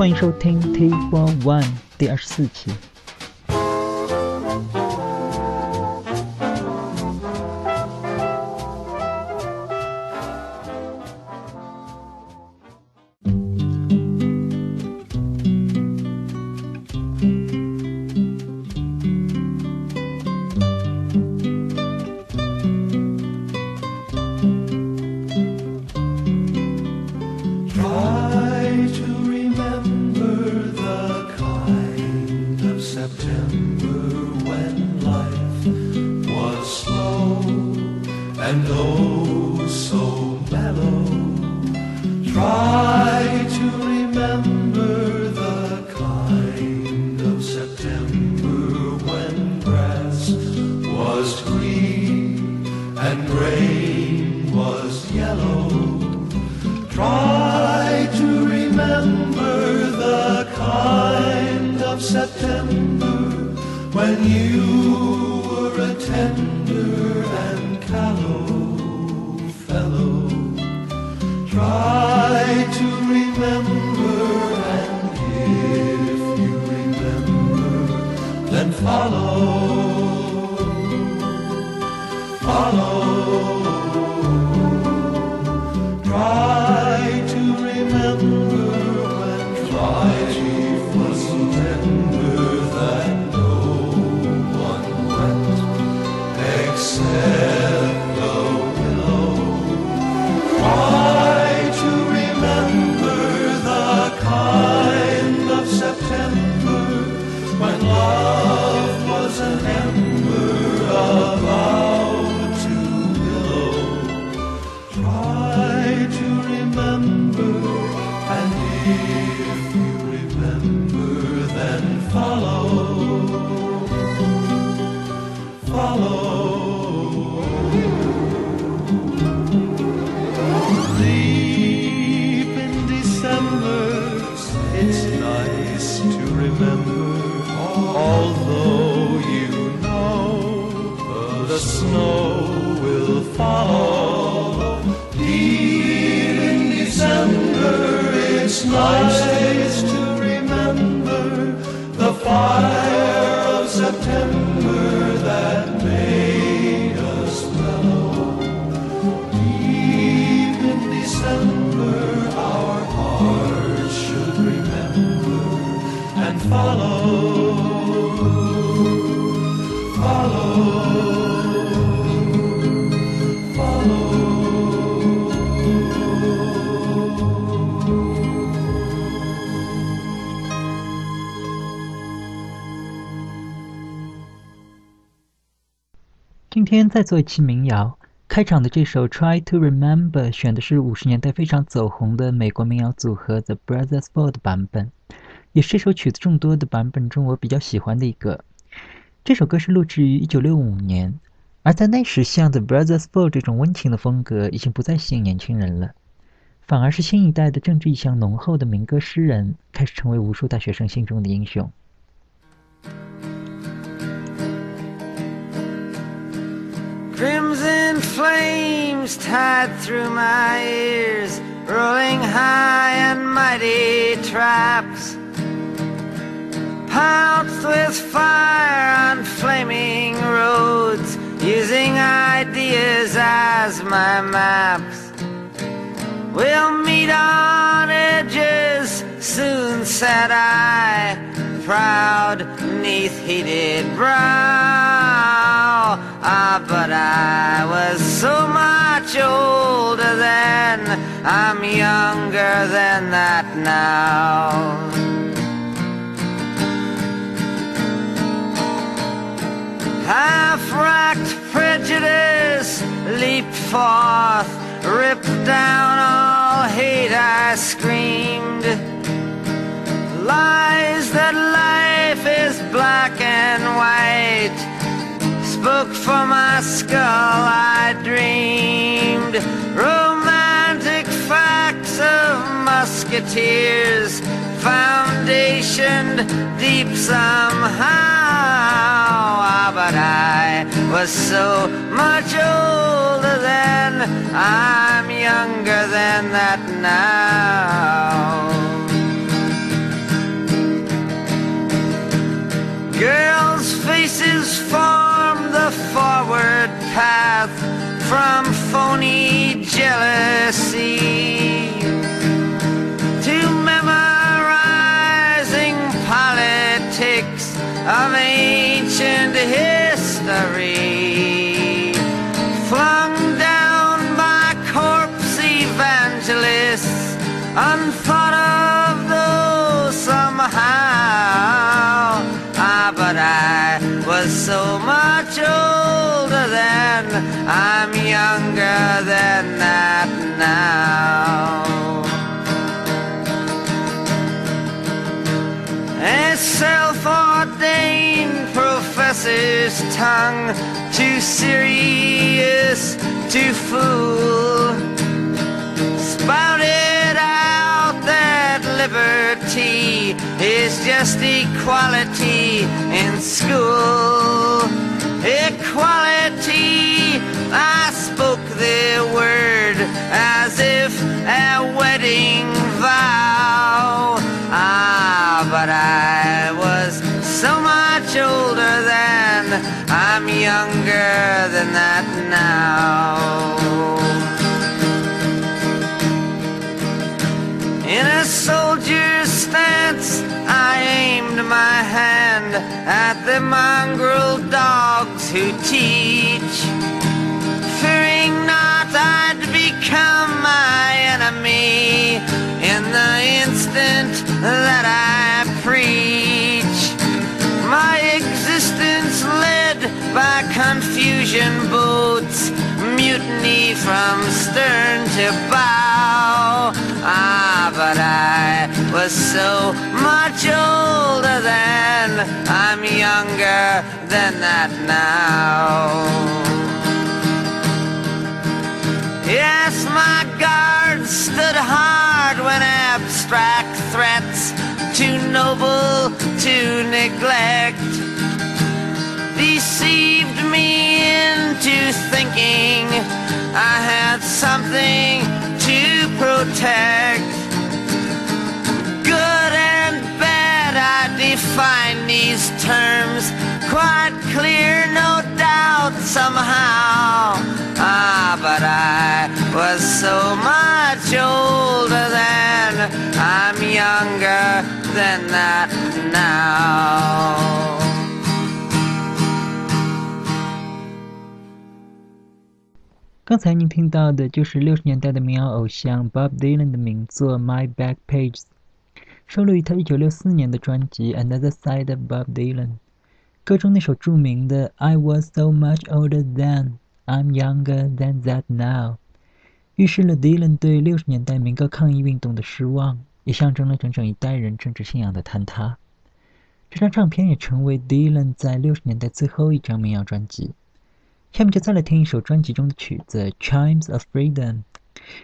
欢迎收听 T Four One 第二十四期。you were a tender and callow fellow. Try to remember, and if you remember, then follow. Follow. although you know the snow will fall, Dear in December it's nice to remember the fire of September that made us mellow Deep in December our hearts should remember and follow 今天再做一期民谣，开场的这首《Try to Remember》选的是五十年代非常走红的美国民谣组合 The Brothers Four 的版本，也是这首曲子众多的版本中我比较喜欢的一个。这首歌是录制于一九六五年，而在那时，像 The Brothers Four 这种温情的风格已经不再吸引年轻人了，反而是新一代的政治意向浓厚的民歌诗人开始成为无数大学生心中的英雄。Crimson flames tied through my ears, rolling high and mighty traps. Pounced with fire on flaming roads, using ideas as my maps. We'll meet on edges, soon said I, proud neath heated brow. Ah, but I was so much older then, I'm younger than that now. Half-racked prejudice leaped forth, ripped down all hate, I screamed. Lies that life is black and white spoke for my skull, I dreamed romantic facts of musketeers, foundationed deep somehow. Ah, but I was so much older then, I'm younger than that now. From phony jealousy to memorizing politics of ancient history. Flung down by corpse evangelists unthought of though somehow. Ah but I was so much older I'm younger than that now. A self-ordained professor's tongue too serious to fool. Spouted out that liberty is just equality in school. Equality a wedding vow ah but I was so much older than I'm younger than that now In a soldier's stance, I aimed my hand at the mongrel dogs who teach. Fearing not I'd become my enemy in the instant that I preach. My existence led by confusion boats, mutiny from stern to bow. Ah, but I was so much older then, I'm younger than that now. Yes, my guard stood hard when abstract threats, too noble to neglect, deceived me into thinking I had something to protect. Good and bad, I define these terms quite clear, no doubt, somehow. Ah, but I was so much older then, I'm younger than that now. 刚才您听到的就是六十年代的民谣偶像 Bob Dylan 的名作《My Back Pages》，收录于他一九六四年的专辑《Another Side of Bob Dylan》。歌中那首著名的 "I was so much older then, I'm younger than that now"，预示了 Dylan 对六十年代民歌抗议运动的失望，也象征了整整一代人政治信仰的坍塌。这张唱片也成为 Dylan 在六十年代最后一张民谣专辑。下面就再来听一首专辑中的曲子《Chimes of Freedom》。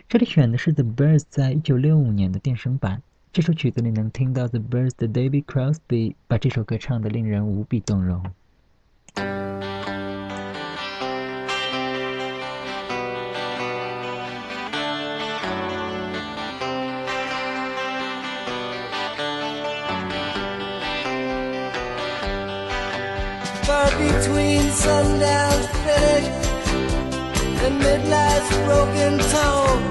这里选的是 The Birds 在一九六五年的电声版。这首曲子里能听到 The Birds 的 David Crosby 把这首歌唱得令人无比动容。Between sundown's finish and midnight's broken tone.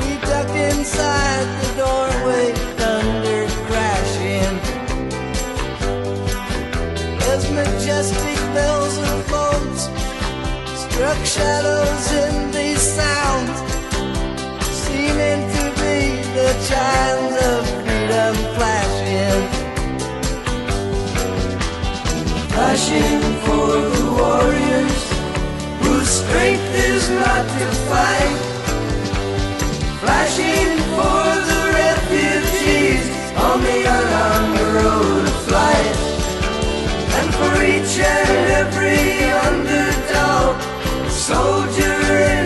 We ducked inside the doorway, thunder crashing. As majestic bells and boats struck shadows in these sounds, seeming to be the chimes Flashing for the warriors whose strength is not to fight. Flashing for the refugees on the unarmed road of flight. And for each and every underdog, soldier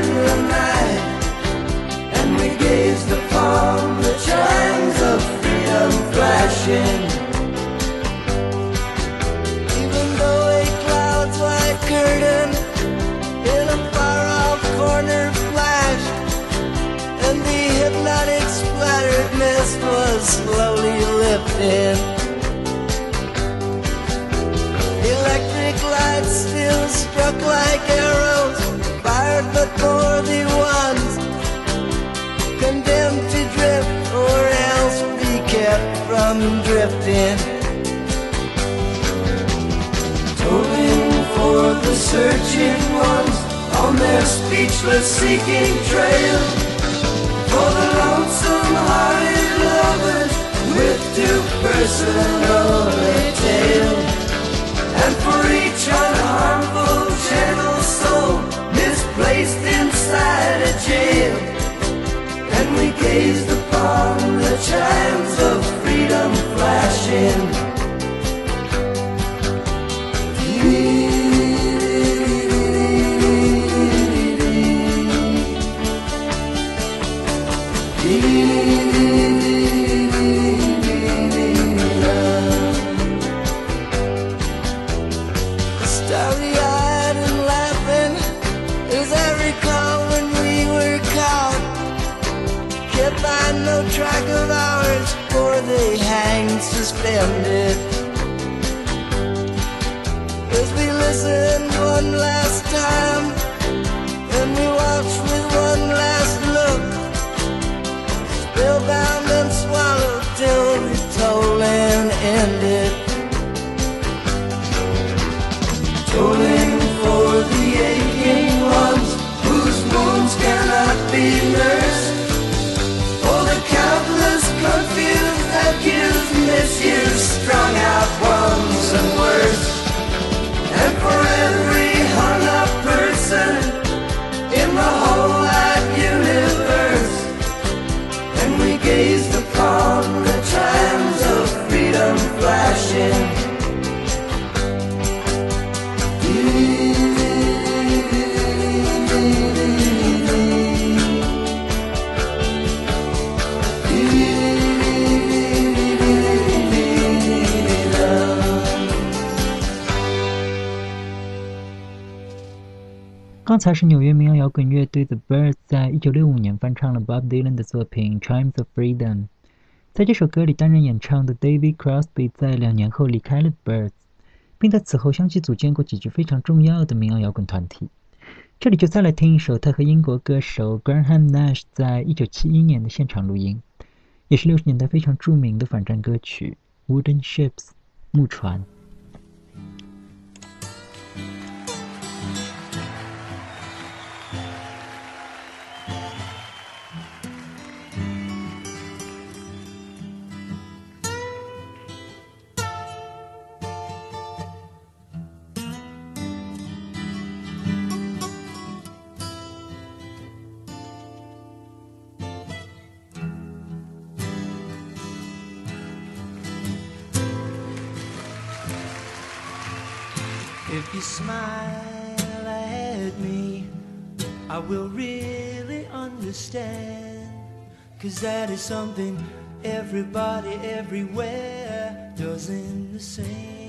才是纽约民谣摇滚乐队 The Birds 在一九六五年翻唱了 Bob Dylan 的作品《Chimes of Freedom》。在这首歌里担任演唱的 David Crosby 在两年后离开了 Birds，并在此后相继组建过几支非常重要的民谣摇滚团体。这里就再来听一首他和英国歌手 Graham Nash 在一九七一年的现场录音，也是六十年代非常著名的反战歌曲《Wooden Ships》木船。Smile at me, I will really understand. Cause that is something everybody everywhere does in the same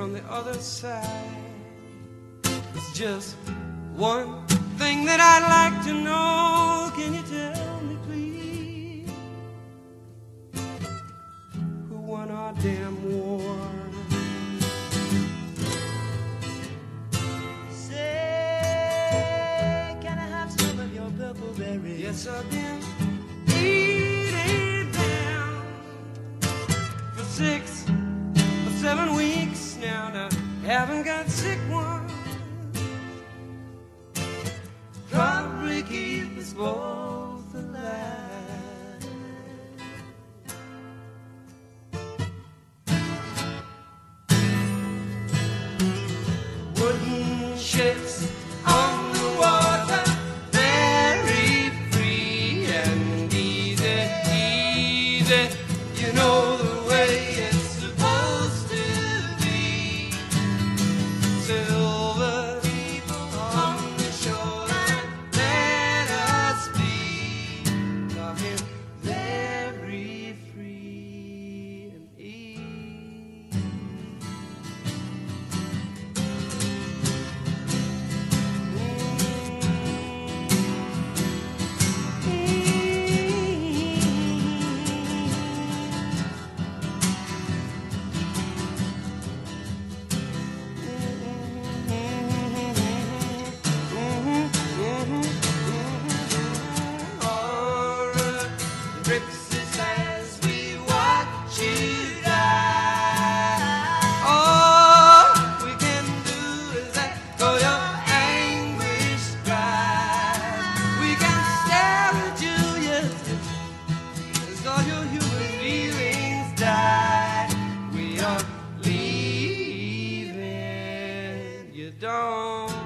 from the other side. It's just one thing that I'd like to know. Can you tell me, please, who won our damn war? Say, can I have some of your purple berries? Yes, I've been haven't got sick once. Probably keep us both alive. Wooden ships don't.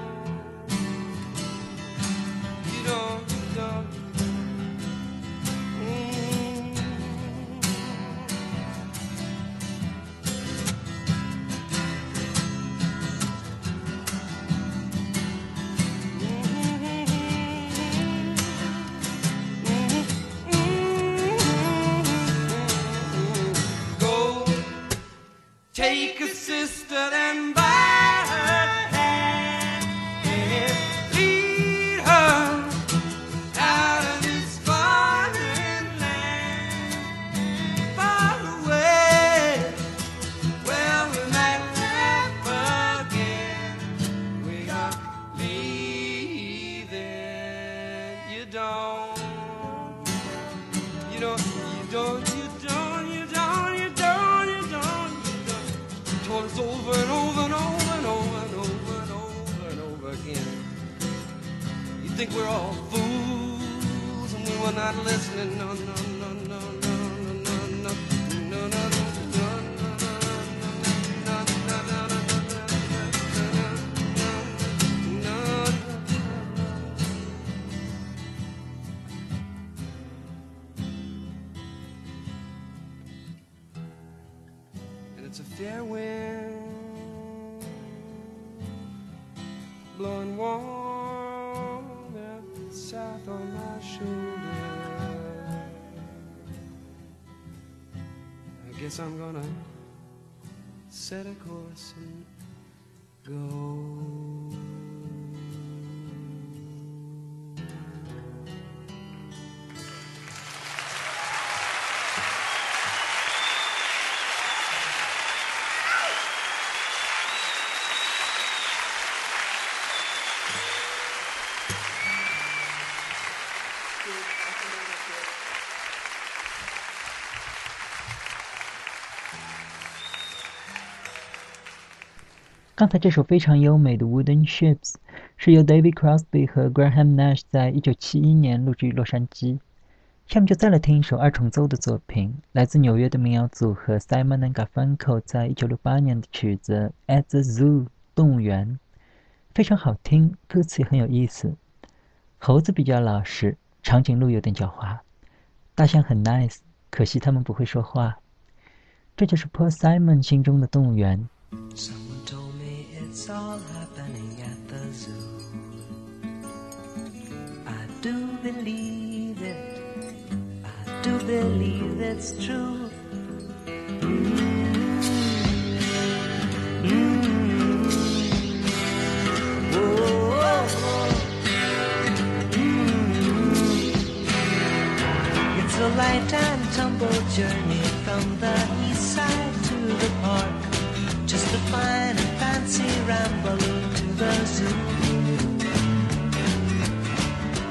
I'm gonna set a course and go. 刚才这首非常优美的《Wooden Ships》是由 David Crosby 和 Graham Nash 在一九七一年录制于洛杉矶。下面就再来听一首二重奏的作品，来自纽约的民谣组合 Simon and Garfunkel 在一九六八年的曲子《At the Zoo》动物园，非常好听，歌词也很有意思。猴子比较老实，长颈鹿有点狡猾，大象很 nice，可惜它们不会说话。这就是 Paul Simon 心中的动物园。It's all happening at the zoo. I do believe it. I do believe it's true. It's a lifetime tumble journey from the east side to the park. Just fine and fancy to the zoo.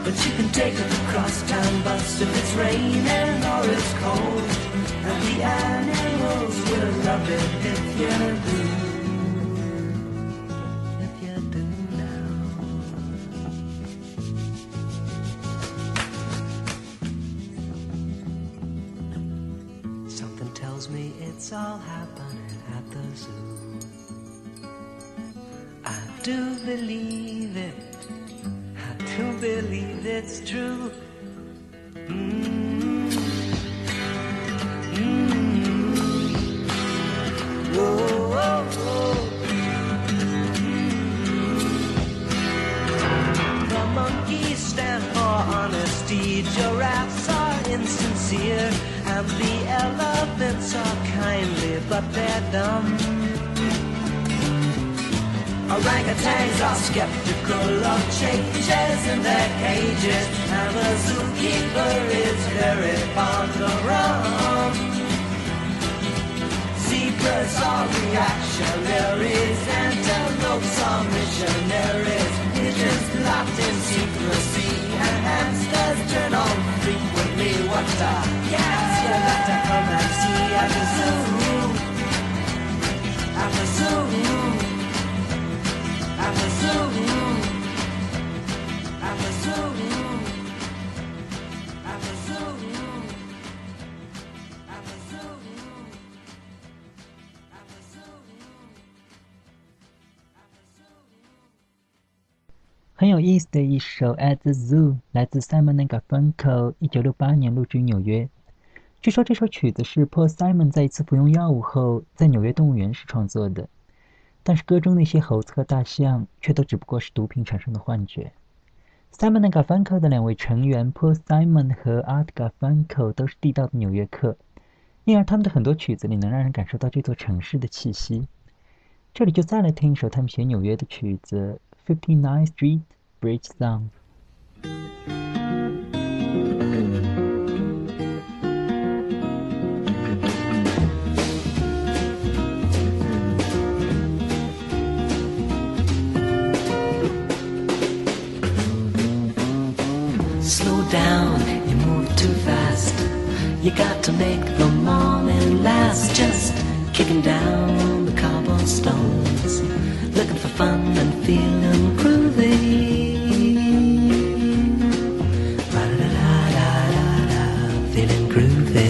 But you can take a cross-town bus if it's raining or it's cold. And the animals will love it if you do. If you do now. Something tells me it's all happening at the zoo. Do believe it. I do believe it's true. Mm. Mm. Whoa. The monkeys stand for honesty, giraffes are insincere, and the elephants are kindly, but they're dumb. Orangutans are skeptical of changes in their cages, and the zookeeper is very fond of rum. Zebras are reactionaries, antelopes are missionaries, pigeons locked in secrecy, and hamsters turn on frequently. What a gas you got to come and see at the zoo, at the zoo. 很有意思的一首《At the Zoo》来自 Simon and Garfunkel，一九六八年录制于纽约。据说这首曲子是 Paul Simon 在一次服用药物后在纽约动物园时创作的，但是歌中那些猴子和大象却都只不过是毒品产生的幻觉。Simon and Garfunkel 的两位成员 Paul Simon 和 Art Garfunkel 都是地道的纽约客，因而他们的很多曲子里能让人感受到这座城市的气息。这里就再来听一首他们写纽约的曲子《Fifty Nine Street Bridge Song》。Down, you move too fast. You got to make the morning last. Just kicking down the cobblestones, looking for fun and feeling groovy. Feeling groovy.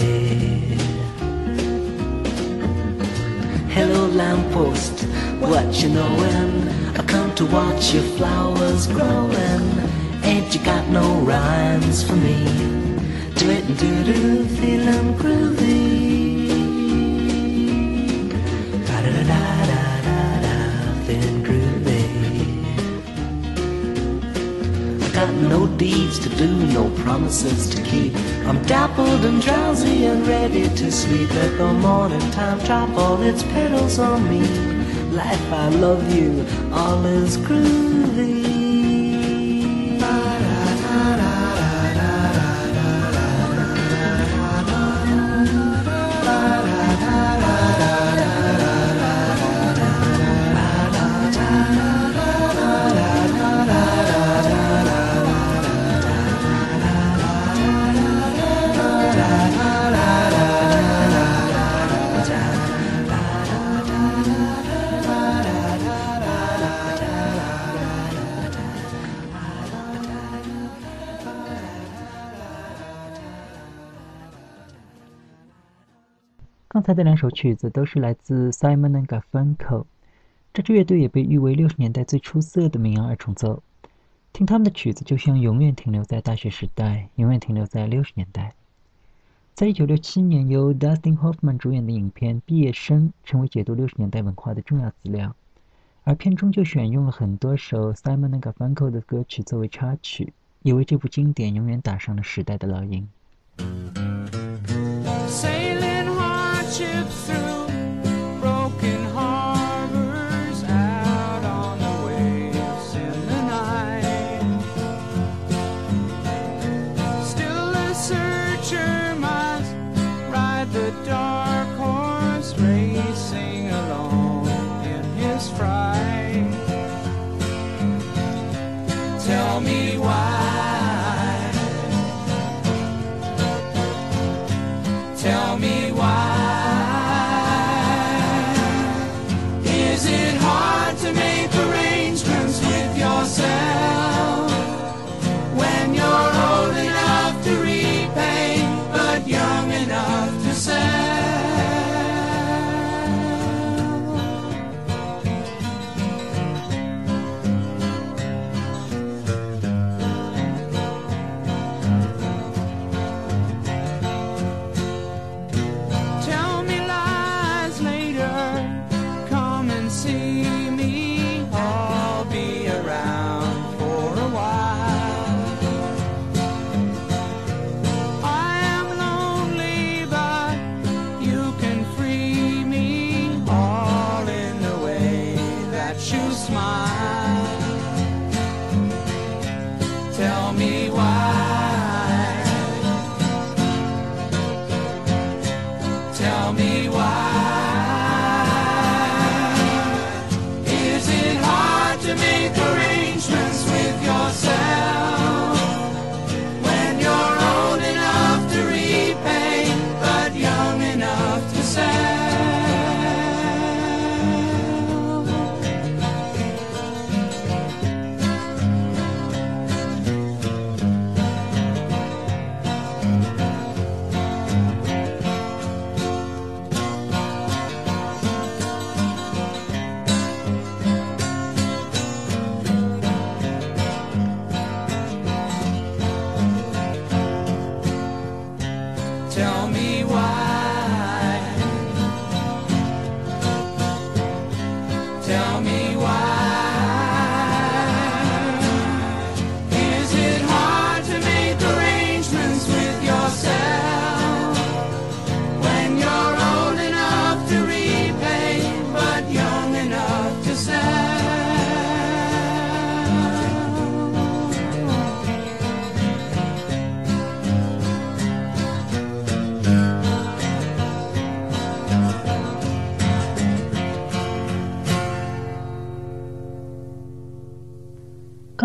Hello, lamppost, what you knowin'? I come to watch your flowers growing. Ain't you got no rhymes for me? Do it and do do, feeling groovy. Da da da da da da, feeling groovy. I got no deeds to do, no promises to keep. I'm dappled and drowsy and ready to sleep. Let the morning time drop all its petals on me. Life, I love you, all is groovy. 刚才的两首曲子都是来自 Simon and Garfunkel，这支乐队也被誉为六十年代最出色的民谣二重奏。听他们的曲子，就像永远停留在大学时代，永远停留在六十年代。在一九六七年，由 Dustin Hoffman 主演的影片《毕业生》成为解读六十年代文化的重要资料，而片中就选用了很多首 Simon and Garfunkel 的歌曲作为插曲，也为这部经典永远打上了时代的烙印。Hardships through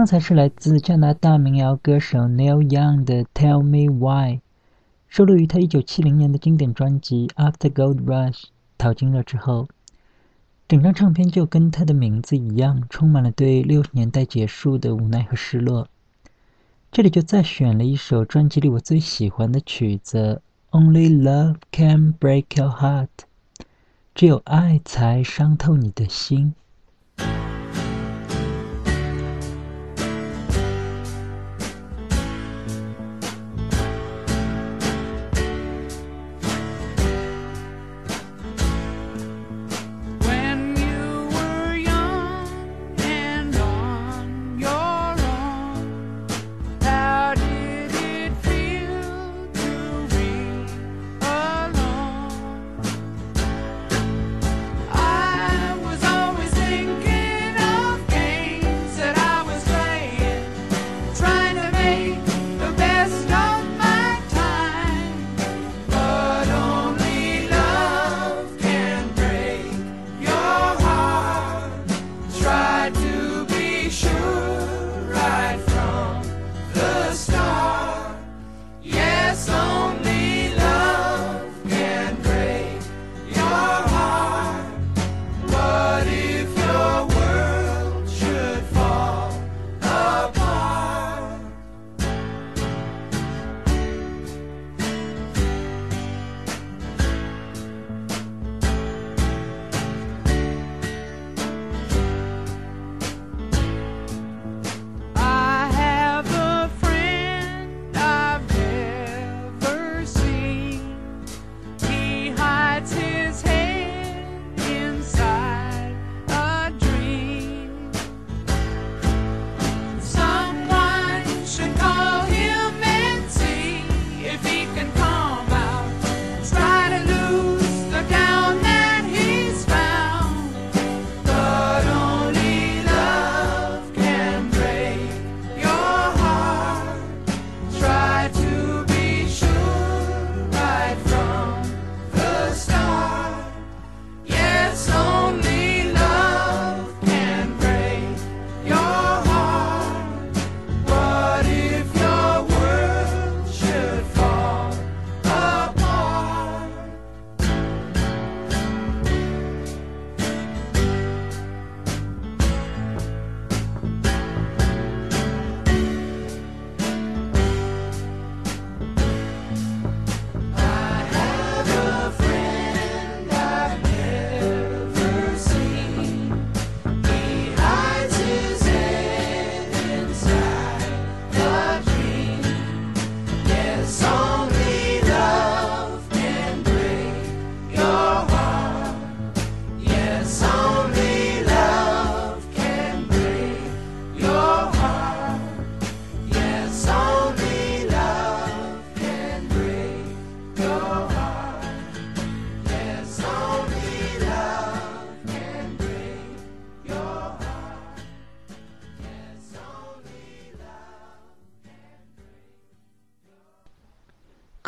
才是来自加拿大民谣歌手 Neil Young 的《Tell Me Why》，收录于他1970年的经典专辑《After Gold Rush》淘金了之后。整张唱片就跟他的名字一样，充满了对六十年代结束的无奈和失落。这里就再选了一首专辑里我最喜欢的曲子，《Only Love Can Break Your Heart》，只有爱才伤透你的心。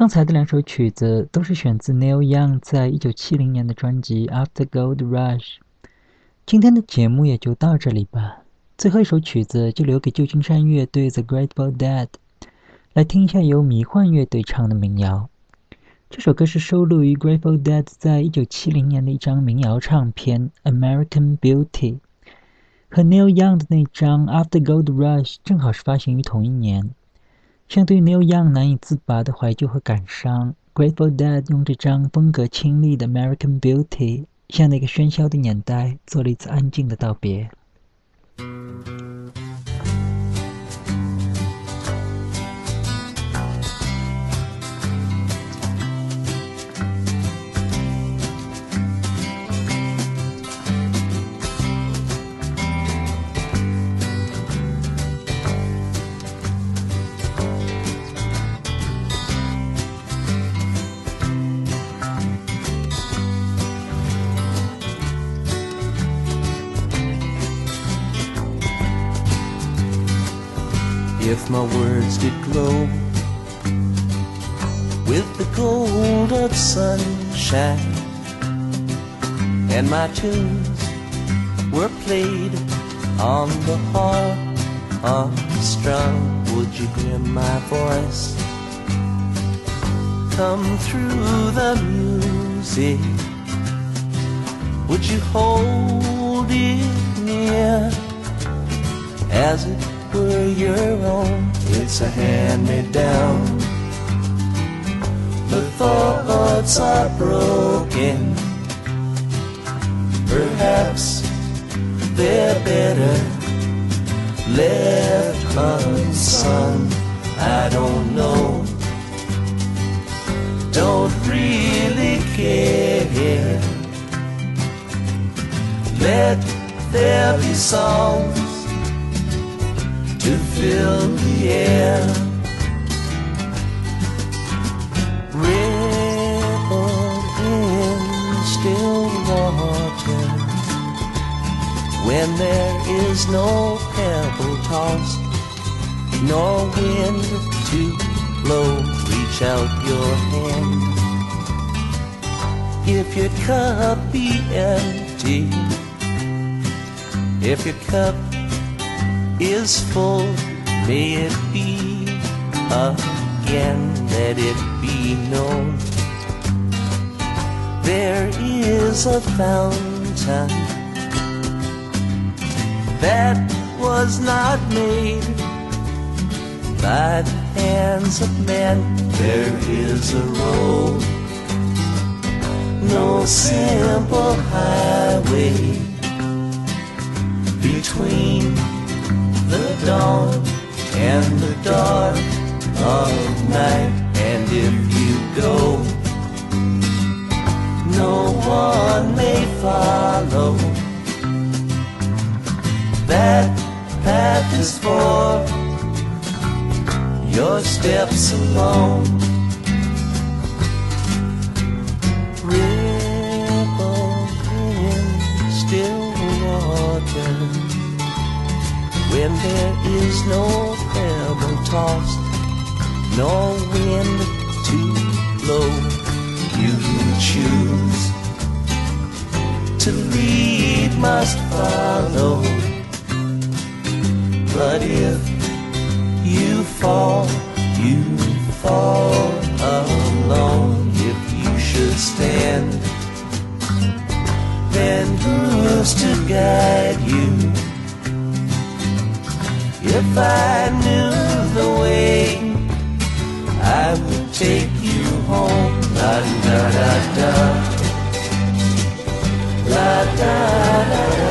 刚才的两首曲子都是选自 Neil Young 在一九七零年的专辑《After Gold Rush》。今天的节目也就到这里吧。最后一首曲子就留给旧金山乐队 The Grateful Dead，来听一下由迷幻乐队唱的民谣。这首歌是收录于 Grateful Dead 在一九七零年的一张民谣唱片《American Beauty》，和 Neil Young 的那张《After Gold Rush》正好是发行于同一年。相对于 Neil Young 难以自拔的怀旧和感伤，Grateful Dead 用这张风格清丽的《American Beauty》，向那个喧嚣的年代做了一次安静的道别。If my words did glow with the gold of sunshine, and my tunes were played on the harp, are strung, would you hear my voice come through the music? Would you hold it near as it were your own? It's a hand-me-down. The thoughts are broken. Perhaps they're better left unsung. I don't know. Don't really care. Let there be songs to fill the air. Ripple in still water when there is no pebble tossed, nor wind to blow. Reach out your hand. If your cup be empty, if your cup is full, may it be again, let it be known. There is a fountain that was not made by the hands of men. There is a road, no simple highway between the dawn and the dark of night. And if you go, no one may follow. That path is for your steps alone. Ripple in still water when there is no pebble tossed, no wind to blow. You choose to lead must follow. But if you fall, you fall alone. If you should stand, then who's to guide If I knew the way, I would take you home. La da da da. La da da da